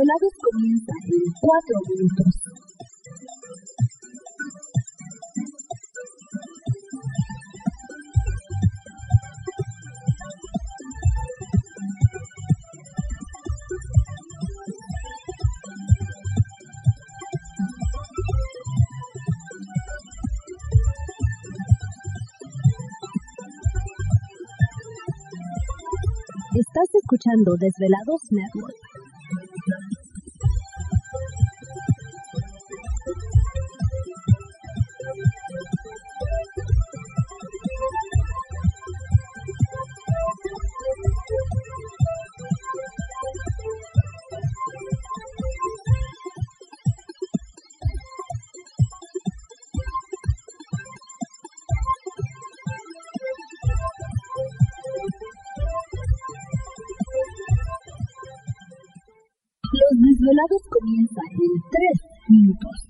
Los desvelados comienzan en 4 minutos. Estás escuchando Desvelados Network. Comienzan en 3 minutos.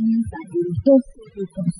Comienzan en 2 minutos.